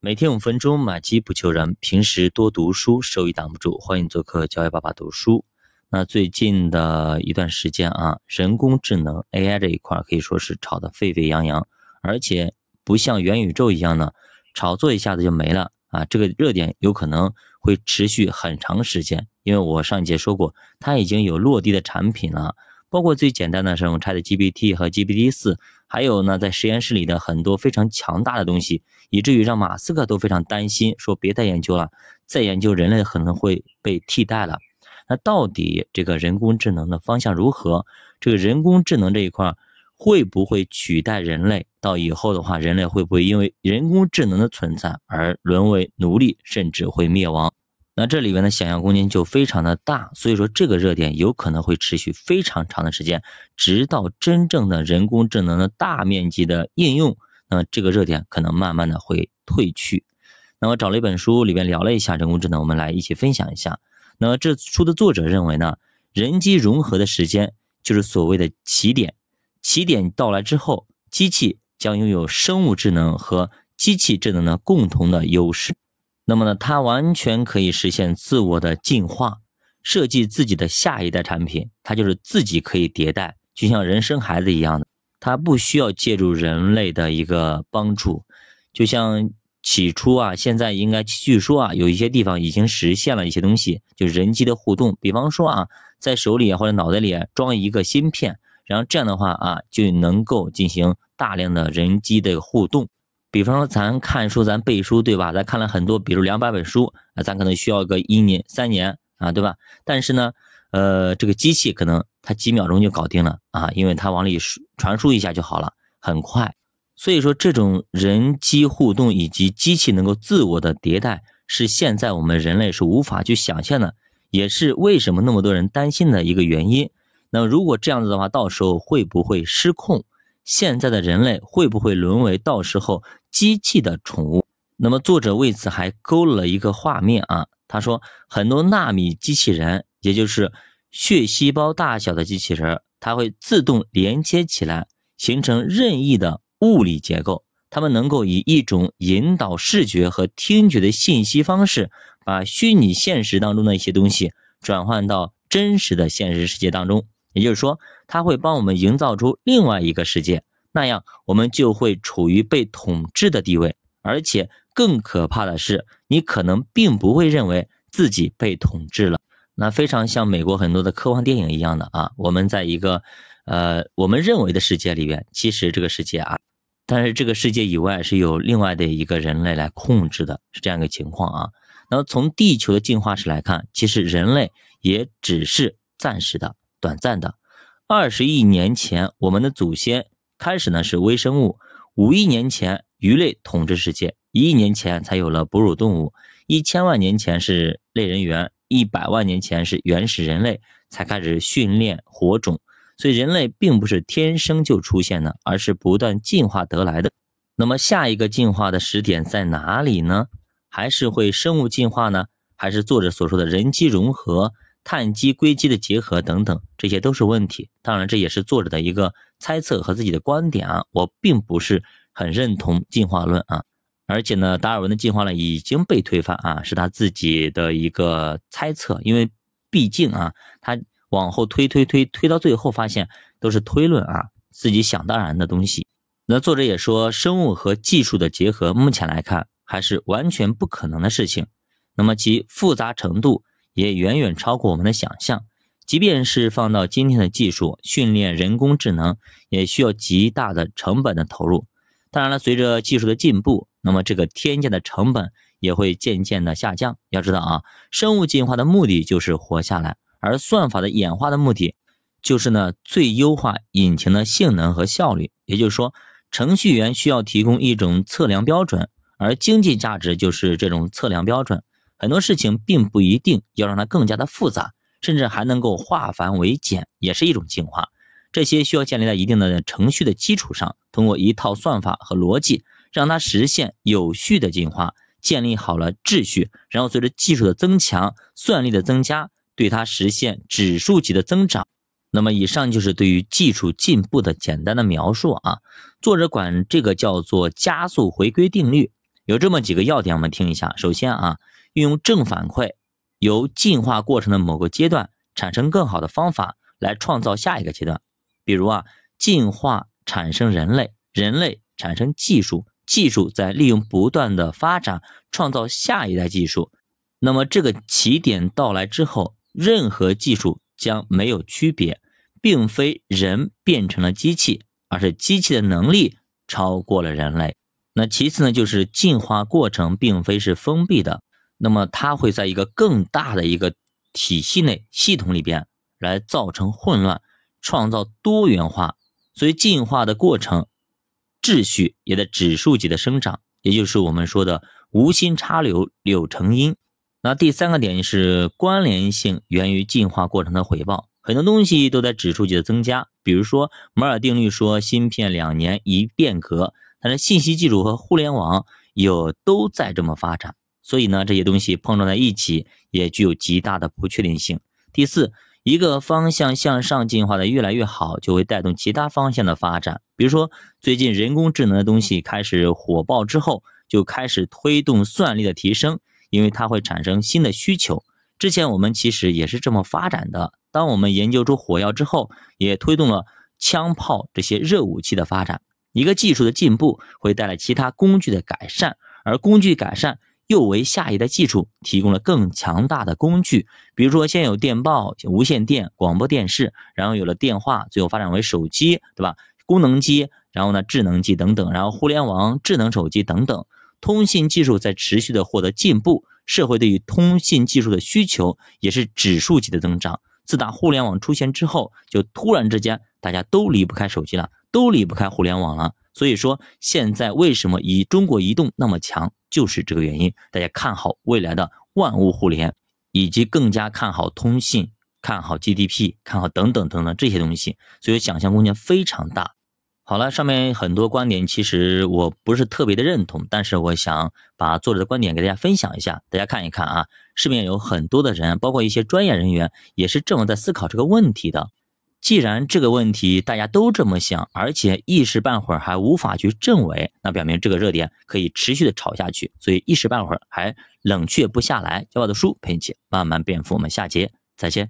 每天五分钟，买基不求人。平时多读书，收益挡不住。欢迎做客教育爸爸读书。那最近的一段时间啊，人工智能 AI 这一块可以说是炒得沸沸扬扬，而且不像元宇宙一样呢，炒作一下子就没了啊。这个热点有可能会持续很长时间，因为我上一节说过，它已经有落地的产品了。包括最简单的这种 ChatGPT 和 GPT 四，还有呢，在实验室里的很多非常强大的东西，以至于让马斯克都非常担心，说别再研究了，再研究人类可能会被替代了。那到底这个人工智能的方向如何？这个人工智能这一块会不会取代人类？到以后的话，人类会不会因为人工智能的存在而沦为奴隶，甚至会灭亡？那这里边的想象空间就非常的大，所以说这个热点有可能会持续非常长的时间，直到真正的人工智能的大面积的应用，那这个热点可能慢慢的会退去。那么找了一本书里边聊了一下人工智能，我们来一起分享一下。那么这书的作者认为呢，人机融合的时间就是所谓的起点，起点到来之后，机器将拥有生物智能和机器智能的共同的优势。那么呢，它完全可以实现自我的进化，设计自己的下一代产品，它就是自己可以迭代，就像人生孩子一样的，它不需要借助人类的一个帮助。就像起初啊，现在应该据说啊，有一些地方已经实现了一些东西，就是人机的互动。比方说啊，在手里或者脑袋里装一个芯片，然后这样的话啊，就能够进行大量的人机的互动。比方说，咱看书，咱背书，对吧？咱看了很多，比如两百本书，啊，咱可能需要个一年、三年啊，对吧？但是呢，呃，这个机器可能它几秒钟就搞定了啊，因为它往里输传输一下就好了，很快。所以说，这种人机互动以及机器能够自我的迭代，是现在我们人类是无法去想象的，也是为什么那么多人担心的一个原因。那，如果这样子的话，到时候会不会失控？现在的人类会不会沦为到时候机器的宠物？那么作者为此还勾勒了一个画面啊，他说很多纳米机器人，也就是血细胞大小的机器人，它会自动连接起来，形成任意的物理结构。它们能够以一种引导视觉和听觉的信息方式，把虚拟现实当中的一些东西转换到真实的现实世界当中。也就是说，它会帮我们营造出另外一个世界，那样我们就会处于被统治的地位，而且更可怕的是，你可能并不会认为自己被统治了。那非常像美国很多的科幻电影一样的啊，我们在一个呃我们认为的世界里边，其实这个世界啊，但是这个世界以外是有另外的一个人类来控制的，是这样一个情况啊。那么从地球的进化史来看，其实人类也只是暂时的。短暂的，二十亿年前，我们的祖先开始呢是微生物；五亿年前，鱼类统治世界；一亿年前才有了哺乳动物；一千万年前是类人猿；一百万年前是原始人类才开始训练火种。所以，人类并不是天生就出现的，而是不断进化得来的。那么，下一个进化的时点在哪里呢？还是会生物进化呢？还是作者所说的人机融合？碳基硅基的结合等等，这些都是问题。当然，这也是作者的一个猜测和自己的观点啊。我并不是很认同进化论啊。而且呢，达尔文的进化论已经被推翻啊，是他自己的一个猜测。因为毕竟啊，他往后推推推推到最后，发现都是推论啊，自己想当然的东西。那作者也说，生物和技术的结合，目前来看还是完全不可能的事情。那么其复杂程度。也远远超过我们的想象，即便是放到今天的技术训练人工智能，也需要极大的成本的投入。当然了，随着技术的进步，那么这个天价的成本也会渐渐的下降。要知道啊，生物进化的目的就是活下来，而算法的演化的目的就是呢最优化引擎的性能和效率。也就是说，程序员需要提供一种测量标准，而经济价值就是这种测量标准。很多事情并不一定要让它更加的复杂，甚至还能够化繁为简，也是一种进化。这些需要建立在一定的程序的基础上，通过一套算法和逻辑，让它实现有序的进化，建立好了秩序，然后随着技术的增强、算力的增加，对它实现指数级的增长。那么，以上就是对于技术进步的简单的描述啊。作者管这个叫做加速回归定律。有这么几个要点，我们听一下。首先啊，运用正反馈，由进化过程的某个阶段产生更好的方法来创造下一个阶段。比如啊，进化产生人类，人类产生技术，技术在利用不断的发展创造下一代技术。那么这个起点到来之后，任何技术将没有区别，并非人变成了机器，而是机器的能力超过了人类。那其次呢，就是进化过程并非是封闭的，那么它会在一个更大的一个体系内、系统里边来造成混乱，创造多元化。所以进化的过程秩序也在指数级的生长，也就是我们说的无心插柳柳成荫。那第三个点是关联性源于进化过程的回报，很多东西都在指数级的增加，比如说摩尔定律说芯片两年一变革。但是信息技术和互联网有都在这么发展，所以呢，这些东西碰撞在一起也具有极大的不确定性。第四，一个方向向上进化的越来越好，就会带动其他方向的发展。比如说，最近人工智能的东西开始火爆之后，就开始推动算力的提升，因为它会产生新的需求。之前我们其实也是这么发展的。当我们研究出火药之后，也推动了枪炮这些热武器的发展。一个技术的进步会带来其他工具的改善，而工具改善又为下一代技术提供了更强大的工具。比如说，先有电报、无线电、广播电视，然后有了电话，最后发展为手机，对吧？功能机，然后呢，智能机等等，然后互联网、智能手机等等。通信技术在持续的获得进步，社会对于通信技术的需求也是指数级的增长。自打互联网出现之后，就突然之间大家都离不开手机了。都离不开互联网了，所以说现在为什么以中国移动那么强，就是这个原因。大家看好未来的万物互联，以及更加看好通信、看好 GDP、看好等等等等这些东西，所以想象空间非常大。好了，上面很多观点其实我不是特别的认同，但是我想把作者的观点给大家分享一下，大家看一看啊，市面有很多的人，包括一些专业人员，也是这么在思考这个问题的。既然这个问题大家都这么想，而且一时半会儿还无法去证伪，那表明这个热点可以持续的炒下去，所以一时半会儿还冷却不下来。教我的书陪你一起慢慢变富，我们下节再见。